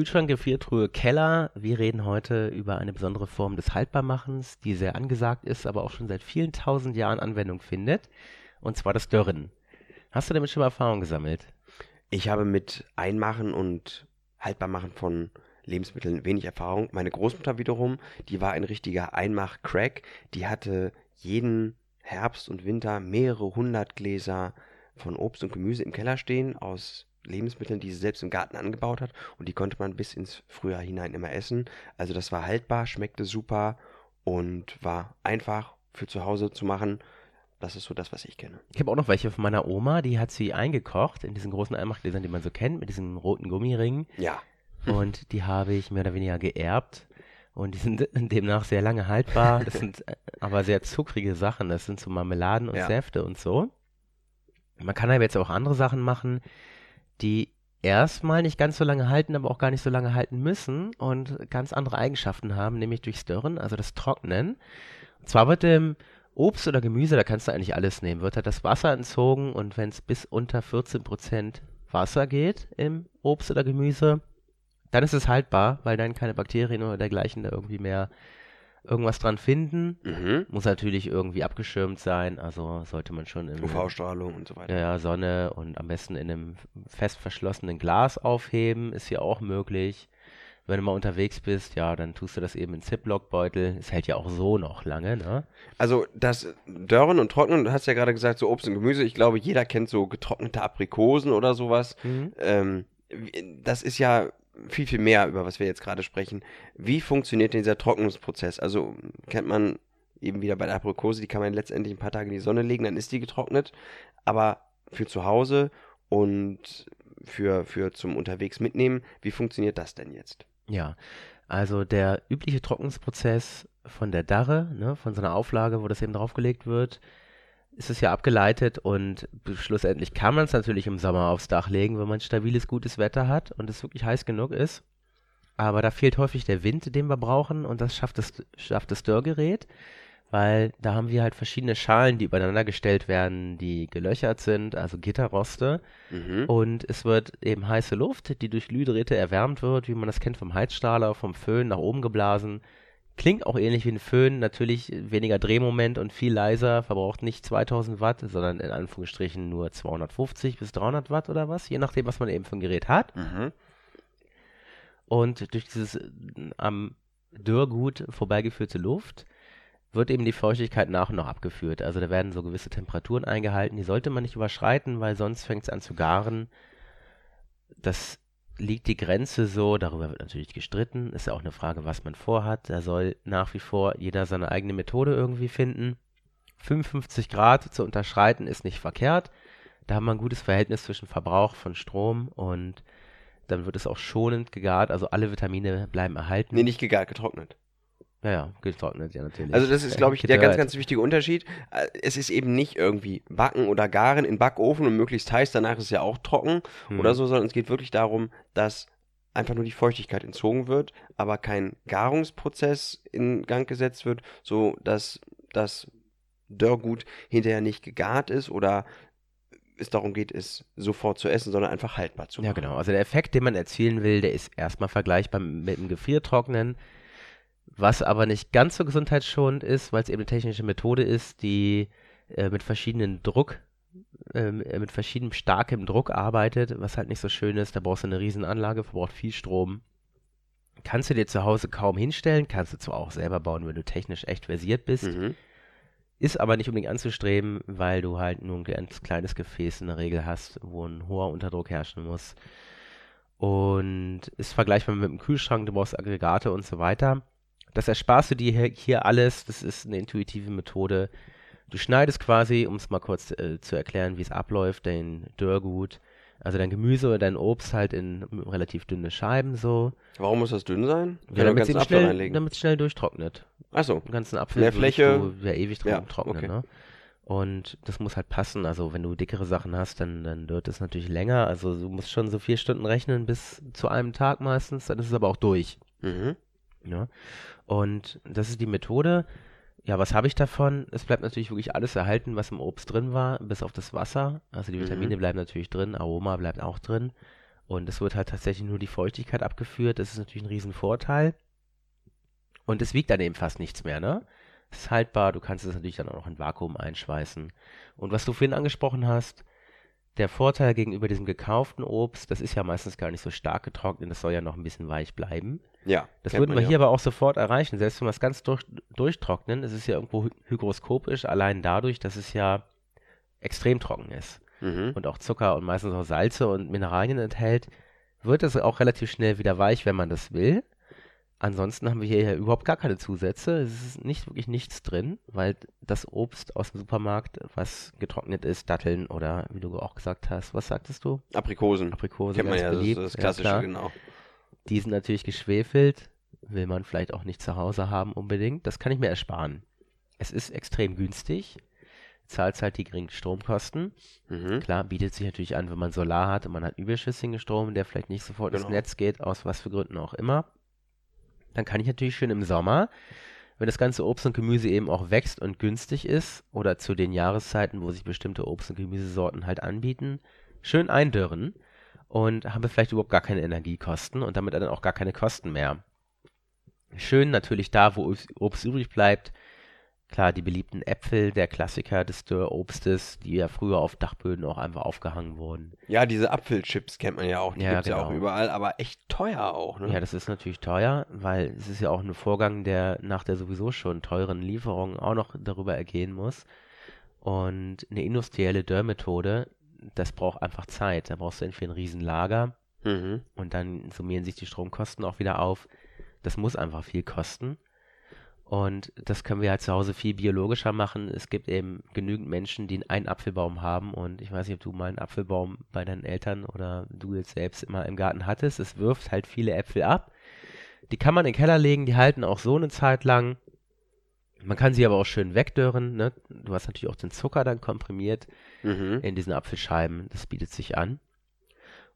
Kühlschrank, Gefriertruhe, Keller. Wir reden heute über eine besondere Form des Haltbarmachens, die sehr angesagt ist, aber auch schon seit vielen tausend Jahren Anwendung findet. Und zwar das Dörren. Hast du damit schon mal Erfahrung gesammelt? Ich habe mit Einmachen und Haltbarmachen von Lebensmitteln wenig Erfahrung. Meine Großmutter wiederum, die war ein richtiger Einmach-Crack. Die hatte jeden Herbst und Winter mehrere hundert Gläser von Obst und Gemüse im Keller stehen aus Lebensmitteln, die sie selbst im Garten angebaut hat und die konnte man bis ins Frühjahr hinein immer essen. Also das war haltbar, schmeckte super und war einfach für zu Hause zu machen. Das ist so das, was ich kenne. Ich habe auch noch welche von meiner Oma, die hat sie eingekocht in diesen großen Einmachgläsern, die man so kennt, mit diesen roten Gummiringen. Ja. Und die habe ich mehr oder weniger geerbt. Und die sind demnach sehr lange haltbar. Das sind äh, aber sehr zuckrige Sachen. Das sind so Marmeladen und Ja. Säfte und so. Man kann aber jetzt auch andere Sachen machen, die erstmal nicht ganz so lange halten, aber auch gar nicht so lange halten müssen und ganz andere Eigenschaften haben, nämlich durchs Dörren, also das Trocknen. Und zwar wird dem Obst oder Gemüse, da kannst du eigentlich alles nehmen, wird halt das Wasser entzogen und wenn es bis unter 14% Wasser geht im Obst oder Gemüse, dann ist es haltbar, weil dann keine Bakterien oder dergleichen da irgendwie mehr irgendwas dran finden. Mhm. Muss natürlich irgendwie abgeschirmt sein, also sollte man schon im UV-Strahlung und so weiter. ja, Sonne und am besten in einem fest verschlossenen Glas aufheben, ist ja auch möglich. Wenn du mal unterwegs bist, ja, dann tust du das eben in Ziploc-Beutel. Es hält ja auch so noch lange, ne? Also das Dörren und Trocknen, du hast ja gerade gesagt, so Obst und Gemüse. Ich glaube, jeder kennt so getrocknete Aprikosen oder sowas. Ähm, wie- das ist ja viel, viel mehr, über was wir jetzt gerade sprechen. Wie funktioniert denn dieser Trocknungsprozess? Also kennt man eben wieder bei der Aprikose, die kann man letztendlich ein paar Tage in die Sonne legen, dann ist die getrocknet. Aber für zu Hause und für, für zum Unterwegs mitnehmen, wie funktioniert das denn jetzt? Ja, also der übliche Trocknungsprozess von der Darre, ne, von so einer Auflage, wo das eben draufgelegt wird, ist es ja abgeleitet und schlussendlich kann man es natürlich im Sommer aufs Dach legen, wenn man stabiles, gutes Wetter hat und es wirklich heiß genug ist. Aber da fehlt häufig der Wind, den wir brauchen und das schafft das, schafft das Dörrgerät, weil da haben wir halt verschiedene Schalen, die übereinander gestellt werden, die gelöchert sind, also Gitterroste. Mhm. Und es wird eben heiße Luft, die durch Glühdrähte erwärmt wird, wie man das kennt vom Heizstrahler, vom Föhn nach oben geblasen. Klingt auch ähnlich wie ein Föhn, natürlich weniger Drehmoment und viel leiser, verbraucht nicht 2000 Watt, sondern in Anführungsstrichen nur 250 bis 300 Watt oder was, je nachdem, was man eben für ein Gerät hat. Mhm. Und durch dieses äh, am Dörrgut vorbeigeführte Luft wird eben die Feuchtigkeit nach und nach abgeführt. Also da werden so gewisse Temperaturen eingehalten, die sollte man nicht überschreiten, weil sonst fängt es an zu garen. Das liegt die Grenze so, darüber wird natürlich gestritten, ist ja auch eine Frage, was man vorhat. Da soll nach wie vor jeder seine eigene Methode irgendwie finden. 55 Grad zu unterschreiten ist nicht verkehrt. Da haben wir ein gutes Verhältnis zwischen Verbrauch von Strom und dann wird es auch schonend gegart, also alle Vitamine bleiben erhalten. Nee, nicht gegart, getrocknet. Ja, ja, getrocknet, ja, natürlich. Also das ist, glaube ich, der ganz, ganz wichtige Unterschied. Äh, Es ist eben nicht irgendwie backen oder garen in Backofen und möglichst heiß, danach ist es ja auch trocken Hm. oder so, sondern es geht wirklich darum, dass einfach nur die Feuchtigkeit entzogen wird, aber kein Garungsprozess in Gang gesetzt wird, so dass das Dörrgut hinterher nicht gegart ist oder es darum geht, es sofort zu essen, sondern einfach haltbar zu machen. Ja, genau. Also der Effekt, den man erzielen will, der ist erstmal vergleichbar mit dem Gefriertrocknen, was aber nicht ganz so gesundheitsschonend ist, weil es eben eine technische Methode ist, die äh, mit verschiedenen Druck, ähm, äh, mit verschiedenem starkem Druck arbeitet, was halt nicht so schön ist. Da brauchst du eine Riesenanlage, verbraucht viel Strom. Kannst du dir zu Hause kaum hinstellen, kannst du zwar auch selber bauen, wenn du technisch echt versiert bist. Mhm. Ist aber nicht unbedingt anzustreben, weil du halt nur ein ganz kleines Gefäß in der Regel hast, wo ein hoher Unterdruck herrschen muss. Und ist vergleichbar mit dem Kühlschrank, du brauchst Aggregate und so weiter. Das ersparst du dir hier- alles, das ist eine intuitive Methode. Du schneidest quasi, um es mal kurz äh, zu erklären, wie es abläuft, dein Dörrgut, also dein Gemüse oder dein Obst halt in relativ dünne Scheiben so. Warum muss das dünn sein? Ja, damit es schnell, damit's schnell durchtrocknet Achso, den ganzen Apfel Mehr Fläche. du ja ewig dran Ja, trocknen, okay. ne? Und das muss halt passen. Also wenn du dickere Sachen hast, dann, dann dauert es natürlich länger. Also du musst schon so vier Stunden rechnen bis zu einem Tag meistens. Dann ist es aber auch durch. mhm. Ja? Und das ist die Methode. Ja, was habe ich davon? Es bleibt natürlich wirklich alles erhalten, was im Obst drin war, bis auf das Wasser. Also die Mhm. Vitamine bleiben natürlich drin, Aroma bleibt auch drin. Und es wird halt tatsächlich nur die Feuchtigkeit abgeführt. Das ist natürlich ein Riesenvorteil. Und es wiegt dann eben fast nichts mehr, ne? Es ist haltbar, du kannst es natürlich dann auch noch in Vakuum einschweißen. Und was du vorhin angesprochen hast, der Vorteil gegenüber diesem gekauften Obst, das ist ja meistens gar nicht so stark getrocknet, das soll ja noch ein bisschen weich bleiben. Ja. Das würden wir ja. hier aber auch sofort erreichen. Selbst wenn wir es ganz durch, durchtrocknen, es ist ja irgendwo hy hygroskopisch, allein dadurch, dass es ja extrem trocken ist Mhm. und auch Zucker und meistens auch Salze und Mineralien enthält, wird es auch relativ schnell wieder weich, wenn man das will. Ansonsten haben wir hier ja überhaupt gar keine Zusätze. Es ist nicht wirklich nichts drin, weil das Obst aus dem Supermarkt, was getrocknet ist, Datteln oder wie du auch gesagt hast, was sagtest du? Aprikosen. Aprikosen, Kennt man ja, das ist beliebt. das Ja, Klassische, klar. genau. Die sind natürlich geschwefelt, will man vielleicht auch nicht zu Hause haben unbedingt. Das kann ich mir ersparen. Es ist extrem günstig, zahlt halt die geringen Stromkosten. Mhm. Klar, bietet sich natürlich an, wenn man Solar hat und man hat überschüssigen Strom, der vielleicht nicht sofort ins Genau. Netz geht, aus was für Gründen auch immer. Dann kann ich natürlich schön im Sommer, wenn das ganze Obst und Gemüse eben auch wächst und günstig ist oder zu den Jahreszeiten, wo sich bestimmte Obst- und Gemüsesorten halt anbieten, schön eindürren und habe vielleicht überhaupt gar keine Energiekosten und damit dann auch gar keine Kosten mehr. Schön natürlich da, wo Obst- übrig bleibt. Klar, die beliebten Äpfel, der Klassiker des Dörrobstes, die ja früher auf Dachböden auch einfach aufgehangen wurden. Ja, diese Apfelchips kennt man ja auch. Die Ja, gibt's ja auch genau. überall, aber echt teuer auch, ne? Ja, das ist natürlich teuer, weil es ist ja auch ein Vorgang, der nach der sowieso schon teuren Lieferung auch noch darüber ergehen muss. Und eine industrielle Dörrmethode, das braucht einfach Zeit. Da brauchst du entweder ein Riesenlager Mhm. und dann summieren sich die Stromkosten auch wieder auf. Das muss einfach viel kosten. Und das können wir halt zu Hause viel biologischer machen. Es gibt eben genügend Menschen, die einen Apfelbaum haben. Und ich weiß nicht, ob du mal einen Apfelbaum bei deinen Eltern oder du jetzt selbst immer im Garten hattest. Es wirft halt viele Äpfel ab. Die kann man in den Keller legen, die halten auch so eine Zeit lang. Man kann sie aber auch schön wegdörren. Ne? Du hast natürlich auch den Zucker dann komprimiert Mhm. in diesen Apfelscheiben. Das bietet sich an.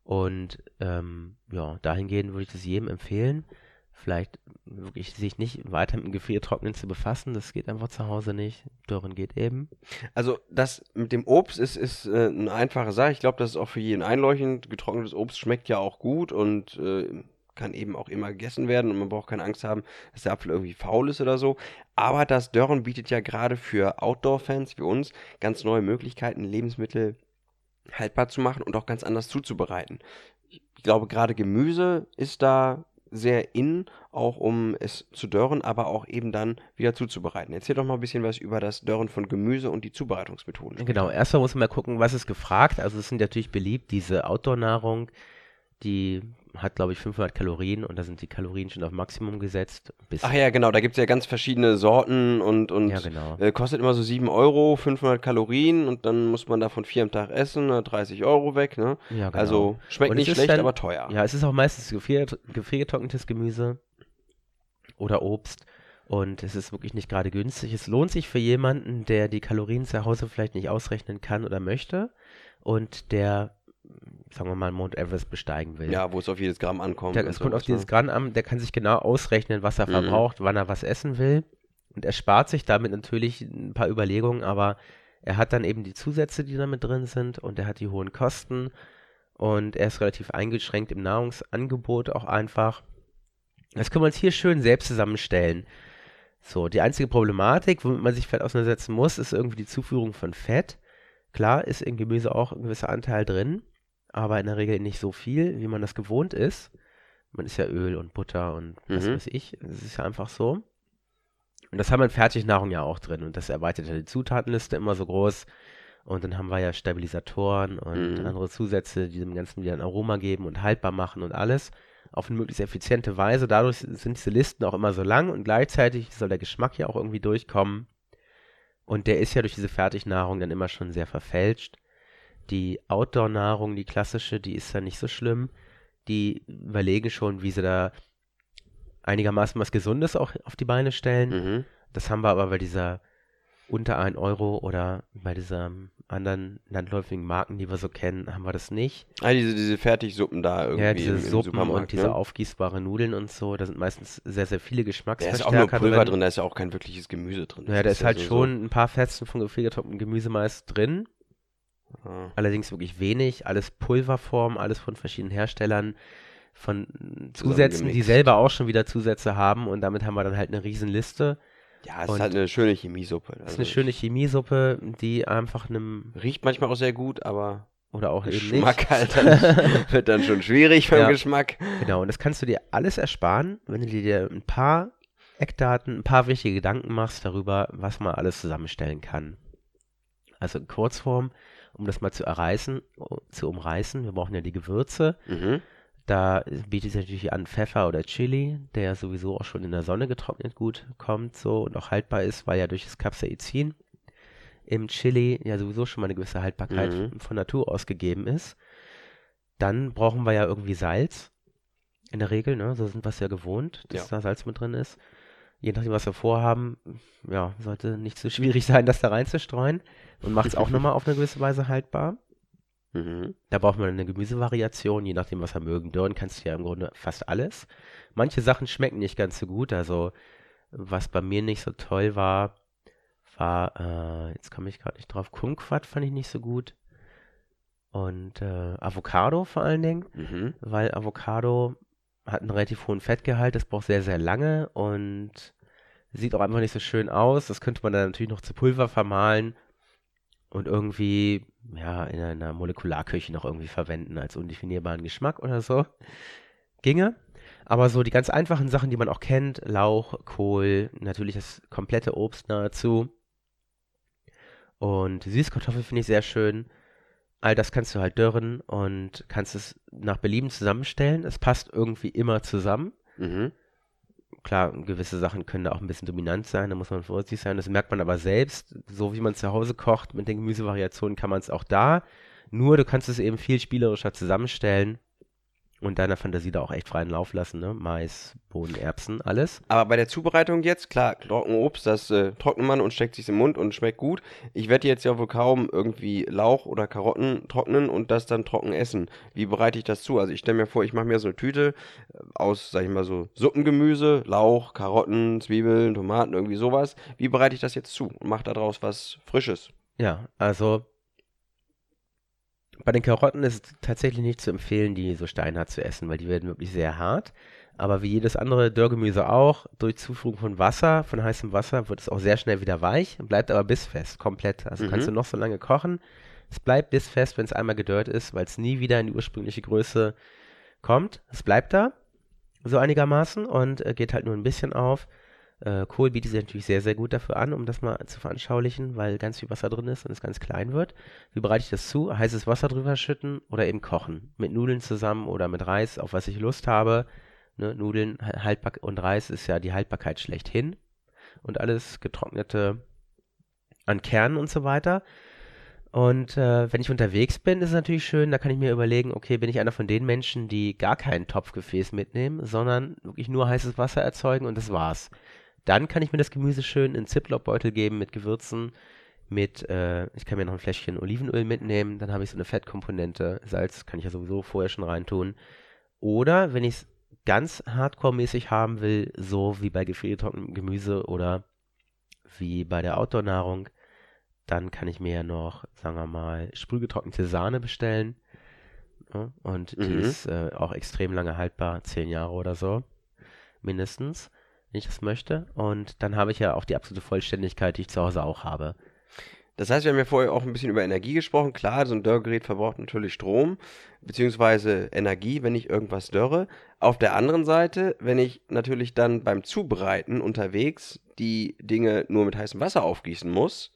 Und ähm, ja, dahingehend würde ich das jedem empfehlen. Vielleicht wirklich sich nicht weiter mit dem Gefriertrocknen zu befassen. Das geht einfach zu Hause nicht. Dörren geht eben. Also das mit dem Obst ist, ist äh, eine einfache Sache. Ich glaube, das ist auch für jeden einleuchtend. Getrocknetes Obst schmeckt ja auch gut und äh, kann eben auch immer gegessen werden und man braucht keine Angst haben, dass der Apfel irgendwie faul ist oder so. Aber das Dörren bietet ja gerade für Outdoor-Fans wie uns ganz neue Möglichkeiten, Lebensmittel haltbar zu machen und auch ganz anders zuzubereiten. Ich glaube, gerade Gemüse ist da sehr in, auch um es zu dörren, aber auch eben dann wieder zuzubereiten. Erzähl doch mal ein bisschen was über das Dörren von Gemüse und die Zubereitungsmethoden. Genau, erstmal muss man mal gucken, was ist gefragt. Also es sind natürlich beliebt, diese Outdoor-Nahrung, die hat, glaube ich, 500 Kalorien und da sind die Kalorien schon auf Maximum gesetzt. Bis, Ach ja, genau, da gibt es ja ganz verschiedene Sorten und, und Ja, genau. äh, kostet immer so 7 Euro, 500 Kalorien und dann muss man davon vier am Tag essen, äh, 30 Euro weg, ne? Ja, genau. Also schmeckt Und nicht schlecht, dann- aber teuer. Ja, es ist auch meistens gefrier gefriergetrocknetes Gemüse oder Obst. Und es ist wirklich nicht gerade günstig. Es lohnt sich für jemanden, der die Kalorien zu Hause vielleicht nicht ausrechnen kann oder möchte und der, sagen wir mal, Mount Everest besteigen will. Ja, wo es auf jedes Gramm ankommt. Der, es kommt auf ne? dieses Gramm an, der kann sich genau ausrechnen, was er Mhm. verbraucht, wann er was essen will. Und er spart sich damit natürlich ein paar Überlegungen, aber er hat dann eben die Zusätze, die damit drin sind und er hat die hohen Kosten und er ist relativ eingeschränkt im Nahrungsangebot auch einfach. Das können wir uns hier schön selbst zusammenstellen. So, die einzige Problematik, womit man sich vielleicht auseinandersetzen muss, ist irgendwie die Zuführung von Fett. Klar ist im Gemüse auch ein gewisser Anteil drin, aber in der Regel nicht so viel, wie man das gewohnt ist. Man ist ja Öl und Butter und was Mhm. weiß ich. Es ist ja einfach so. Und das haben wir in Fertignahrung ja auch drin. Und das erweitert ja die Zutatenliste immer so groß. Und dann haben wir ja Stabilisatoren und Mhm. andere Zusätze, die dem Ganzen wieder ein Aroma geben und haltbar machen und alles. Auf eine möglichst effiziente Weise. Dadurch sind diese Listen auch immer so lang und gleichzeitig soll der Geschmack ja auch irgendwie durchkommen. Und der ist ja durch diese Fertignahrung dann immer schon sehr verfälscht. Die Outdoor-Nahrung, die klassische, die ist ja nicht so schlimm. Die überlegen schon, wie sie da einigermaßen was Gesundes auch auf die Beine stellen. Mhm. Das haben wir aber bei dieser unter 1 Euro oder bei dieser anderen landläufigen Marken, die wir so kennen, haben wir das nicht. Ah, diese, diese Fertigsuppen da irgendwie ja, diese im, im Suppen und diese ne? aufgießbare Nudeln und so, da sind meistens sehr, sehr viele Da ist Geschmacksverstärker auch nur Pulver drin. drin, da ist ja auch kein wirkliches Gemüse drin. Ja, da Das ist halt so- schon ein paar Fetzen von gefriergetrocknetem Gemüse meist drin. Ah. Allerdings wirklich wenig, alles Pulverform, alles von verschiedenen Herstellern, von Zusätzen, die selber auch schon wieder Zusätze haben und damit haben wir dann halt eine Riesenliste. Ja, es Und- ist halt eine schöne Chemiesuppe. Das ist Also eine schöne Chemiesuppe, die einfach einem Riecht manchmal auch sehr gut, aber oder auch eben Geschmack nicht. halt dann, wird dann schon schwierig beim Ja. Geschmack. Genau, und das kannst du dir alles ersparen, wenn du dir ein paar Eckdaten, ein paar wichtige Gedanken machst darüber, was man alles zusammenstellen kann. Also in Kurzform, um das mal zu erreißen, zu umreißen, wir brauchen ja die Gewürze. Mhm. Da bietet sich natürlich an Pfeffer oder Chili, der sowieso auch schon in der Sonne getrocknet gut kommt so und auch haltbar ist, weil ja durch das Capsaicin im Chili ja sowieso schon mal eine gewisse Haltbarkeit Mhm. von Natur aus gegeben ist. Dann brauchen wir ja irgendwie Salz. In der Regel, ne? So sind wir es ja gewohnt, dass Ja. da Salz mit drin ist. Je nachdem, was wir vorhaben, ja, sollte nicht so schwierig sein, das da reinzustreuen und macht es auch nochmal auf eine gewisse Weise haltbar. Mhm. Da braucht man eine Gemüsevariation, je nachdem, was wir mögen. Dörren kannst du ja im Grunde fast alles. Manche Sachen schmecken nicht ganz so gut. Also, was bei mir nicht so toll war, war, äh, jetzt komme ich gerade nicht drauf, Kumquat fand ich nicht so gut. Und äh, Avocado vor allen Dingen, Mhm. weil Avocado hat einen relativ hohen Fettgehalt, das braucht sehr, sehr lange und sieht auch einfach nicht so schön aus. Das könnte man dann natürlich noch zu Pulver vermahlen und irgendwie, ja, in einer Molekularküche noch irgendwie verwenden als undefinierbaren Geschmack oder so. Ginge. Aber so die ganz einfachen Sachen, die man auch kennt, Lauch, Kohl, natürlich das komplette Obst nahezu. Und Süßkartoffel finde ich sehr schön. All das kannst du halt dörren und kannst es nach Belieben zusammenstellen. Es passt irgendwie immer zusammen. Mhm. Klar, gewisse Sachen können da auch ein bisschen dominant sein, da muss man vorsichtig sein. Das merkt man aber selbst. So wie man zu Hause kocht, mit den Gemüsevariationen kann man es auch da. Nur du kannst es eben viel spielerischer zusammenstellen und deiner Fantasie da auch echt freien Lauf lassen. Ne? Mais, Bohnen, Erbsen, alles. Aber bei der Zubereitung jetzt, klar, Trockenobst, das äh, trocknet man und steckt sich im Mund und schmeckt gut. Ich werde jetzt ja wohl kaum irgendwie Lauch oder Karotten trocknen und das dann trocken essen. Wie bereite ich das zu? Also ich stelle mir vor, ich mache mir so eine Tüte äh, aus, sag ich mal so, Suppengemüse, Lauch, Karotten, Zwiebeln, Tomaten, irgendwie sowas. Wie bereite ich das jetzt zu und mache daraus was Frisches? Ja, also bei den Karotten ist es tatsächlich nicht zu empfehlen, die so steinhart zu essen, weil die werden wirklich sehr hart. Aber wie jedes andere Dörrgemüse auch, durch Zuführung von Wasser, von heißem Wasser, wird es auch sehr schnell wieder weich, bleibt aber bissfest, komplett. Also Mhm. kannst du noch so lange kochen. Es bleibt bissfest, wenn es einmal gedörrt ist, weil es nie wieder in die ursprüngliche Größe kommt. Es bleibt da, so einigermaßen, und äh, geht halt nur ein bisschen auf. Äh, Kohl bietet sich natürlich sehr, sehr gut dafür an, um das mal zu veranschaulichen, weil ganz viel Wasser drin ist und es ganz klein wird. Wie bereite ich das zu? Heißes Wasser drüber schütten oder eben kochen. Mit Nudeln zusammen oder mit Reis, auf was ich Lust habe. Ne, Nudeln haltbar und Reis ist ja die Haltbarkeit schlechthin. Und alles getrocknete an Kernen und so weiter. Und äh, wenn ich unterwegs bin, ist es natürlich schön, da kann ich mir überlegen, okay, bin ich einer von den Menschen, die gar kein Topfgefäß mitnehmen, sondern wirklich nur heißes Wasser erzeugen und das war's. Dann kann ich mir das Gemüse schön in Ziploc-Beutel geben mit Gewürzen, mit, äh, ich kann mir noch ein Fläschchen Olivenöl mitnehmen, dann habe ich so eine Fettkomponente, Salz kann ich ja sowieso vorher schon reintun. Oder wenn ich es ganz hardcore-mäßig haben will, so wie bei gefriergetrocknetem Gemüse oder wie bei der Outdoor-Nahrung, dann kann ich mir ja noch, sagen wir mal, sprühgetrocknete Sahne bestellen. Ja, und die Mhm. ist äh, auch extrem lange haltbar, zehn Jahre oder so, mindestens, ich das möchte. Und dann habe ich ja auch die absolute Vollständigkeit, die ich zu Hause auch habe. Das heißt, wir haben ja vorher auch ein bisschen über Energie gesprochen. Klar, so ein Dörrgerät verbraucht natürlich Strom beziehungsweise Energie, wenn ich irgendwas dörre. Auf der anderen Seite, wenn ich natürlich dann beim Zubereiten unterwegs die Dinge nur mit heißem Wasser aufgießen muss,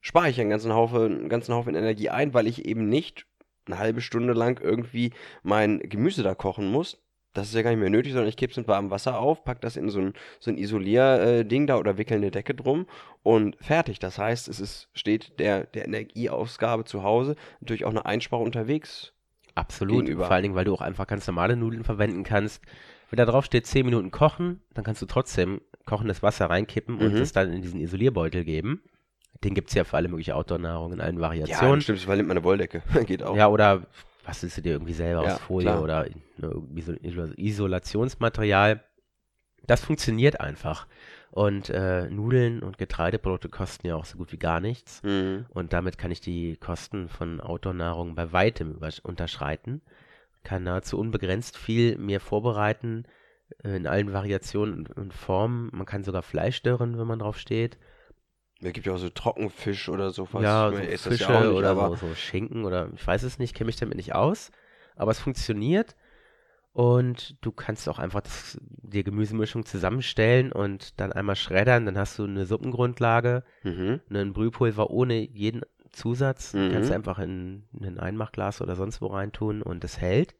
spare ich einen ganzen Haufen, einen ganzen Haufen Energie ein, weil ich eben nicht eine halbe Stunde lang irgendwie mein Gemüse da kochen muss. Das ist ja gar nicht mehr nötig, sondern ich kippe es mit warmem Wasser auf, pack das in so ein, so ein Isolierding da oder wickel eine Decke drum und fertig. Das heißt, es ist, steht der, der Energieausgabe zu Hause natürlich auch eine Einsparung unterwegs. Absolut. Gegenüber. Vor allen Dingen, weil du auch einfach ganz normale Nudeln verwenden kannst. Wenn da drauf steht 10 Minuten kochen, dann kannst du trotzdem kochendes Wasser reinkippen und Mhm. es dann in diesen Isolierbeutel geben. Den gibt es ja für alle mögliche Outdoor-Nahrung in allen Ja, Variationen. stimmt, weil nimmt man eine Wolldecke. Geht auch. Ja, oder bastelst du dir irgendwie selber Ja, aus Folie klar. oder ne, Iso- Iso- Isolationsmaterial. Das funktioniert einfach. Und äh, Nudeln und Getreideprodukte kosten ja auch so gut wie gar nichts. Mhm. Und damit kann ich die Kosten von Outdoor-Nahrung bei weitem unterschreiten. Kann nahezu unbegrenzt viel mir vorbereiten, äh, in allen Variationen und- Formen. Man kann sogar Fleisch dörren, wenn man drauf steht. Es gibt ja auch so Trockenfisch oder sowas. ja, Ich so meine, Fische ja auch nicht, oder aber so, so Schinken oder ich weiß es nicht, kenne mich damit nicht aus. Aber es funktioniert. Und du kannst auch einfach das, dir Gemüsemischung zusammenstellen und dann einmal schreddern. Dann hast du eine Suppengrundlage, Mhm. ein Brühpulver ohne jeden Zusatz. Mhm. Kannst du einfach in, in ein Einmachglas oder sonst wo reintun und es hält.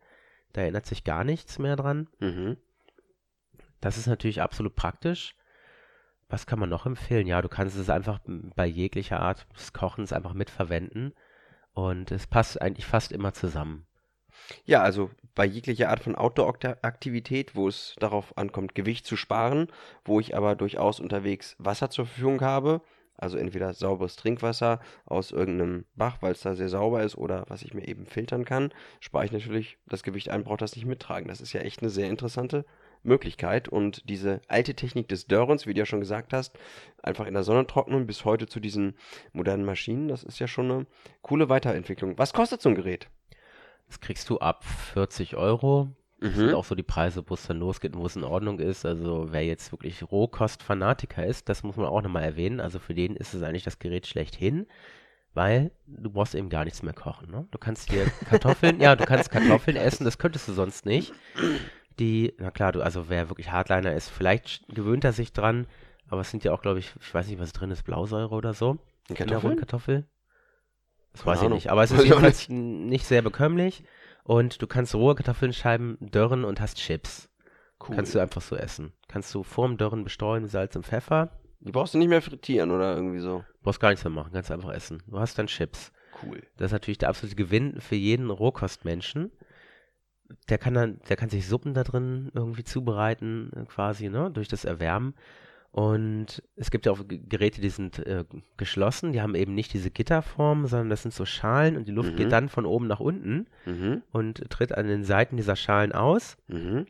Da erinnert sich gar nichts mehr dran. Mhm. Das ist natürlich absolut praktisch. Was kann man noch empfehlen? Ja, du kannst es einfach bei jeglicher Art des Kochens einfach mitverwenden. Und es passt eigentlich fast immer zusammen. Ja, also bei jeglicher Art von Outdoor-Aktivität, wo es darauf ankommt, Gewicht zu sparen, wo ich aber durchaus unterwegs Wasser zur Verfügung habe, also entweder sauberes Trinkwasser aus irgendeinem Bach, weil es da sehr sauber ist, oder was ich mir eben filtern kann, spare ich natürlich das Gewicht ein, brauche das nicht mittragen. Das ist ja echt eine sehr interessante Möglichkeit. Und diese alte Technik des Dörrens, wie du ja schon gesagt hast, einfach in der Sonne trocknen bis heute zu diesen modernen Maschinen, das ist ja schon eine coole Weiterentwicklung. Was kostet so ein Gerät? Das kriegst du ab 40 Euro. Das sind Mhm. auch so die Preise, wo es dann losgeht und wo es in Ordnung ist. Also wer jetzt wirklich Rohkostfanatiker ist, das muss man auch nochmal erwähnen. Also für den ist es eigentlich das Gerät schlechthin, weil du brauchst eben gar nichts mehr kochen. Ne? Du kannst hier Kartoffeln, ja, du kannst Kartoffeln essen, das könntest du sonst nicht. Die, na klar, du, also wer wirklich Hardliner ist, vielleicht gewöhnt er sich dran, aber es sind ja auch, glaube ich, ich weiß nicht, was drin ist, Blausäure oder so. Rohen Kartoffel? Das Keine weiß ich Ahnung. nicht, aber es ist ich jedenfalls nicht sehr bekömmlich. Und du kannst rohe Kartoffelscheiben dörren und hast Chips. Cool. Kannst du einfach so essen. Kannst du vorm Dörren bestreuen mit Salz und Pfeffer. Die brauchst du nicht mehr frittieren oder irgendwie so. Brauchst gar nichts mehr machen, kannst einfach essen. Du hast dann Chips. Cool. Das ist natürlich der absolute Gewinn für jeden Rohkostmenschen. Der kann dann, der kann sich Suppen da drin irgendwie zubereiten, äh, quasi, ne, durch das Erwärmen. Und es gibt ja auch Geräte, die sind äh, geschlossen, die haben eben nicht diese Gitterform, sondern das sind so Schalen und die Luft Mhm. geht dann von oben nach unten Mhm. und tritt an den Seiten dieser Schalen aus. Mhm.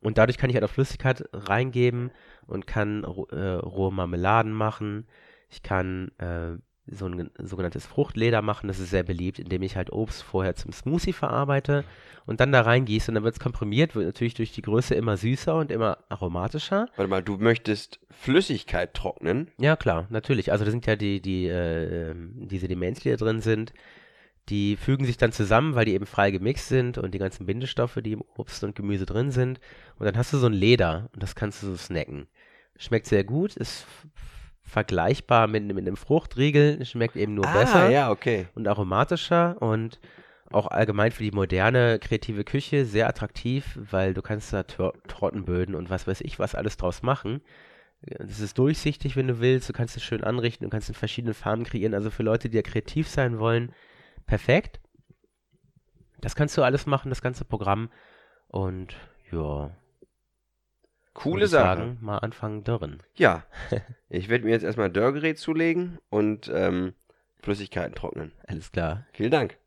Und dadurch kann ich halt auch Flüssigkeit reingeben und kann äh, rohe Marmeladen machen. Ich kann äh, so ein sogenanntes Fruchtleder machen, das ist sehr beliebt, indem ich halt Obst vorher zum Smoothie verarbeite und dann da reingieße und dann wird es komprimiert, wird natürlich durch die Größe immer süßer und immer aromatischer. Warte mal, du möchtest Flüssigkeit trocknen? Ja, klar, natürlich. Also das sind ja die, die, äh, die Sedimente, die da drin sind, die fügen sich dann zusammen, weil die eben frei gemixt sind und die ganzen Bindestoffe, die im Obst und Gemüse drin sind. Und dann hast du so ein Leder und das kannst du so snacken. Schmeckt sehr gut, ist vergleichbar mit, mit einem Fruchtriegel, schmeckt eben nur besser Ah, ja, okay. und aromatischer und auch allgemein für die moderne kreative Küche sehr attraktiv, weil du kannst da Tor Tortenböden und was weiß ich was alles draus machen. Es ist durchsichtig, wenn du willst. Du kannst es schön anrichten, du kannst in verschiedenen Farben kreieren. Also für Leute, die ja kreativ sein wollen, perfekt. Das kannst du alles machen, das ganze Programm. Und ja, Coole Sache. sagen, mal anfangen dörren. Ja. Ich werde mir jetzt erstmal Dörrgerät zulegen und ähm, Flüssigkeiten trocknen. Alles klar. Vielen Dank.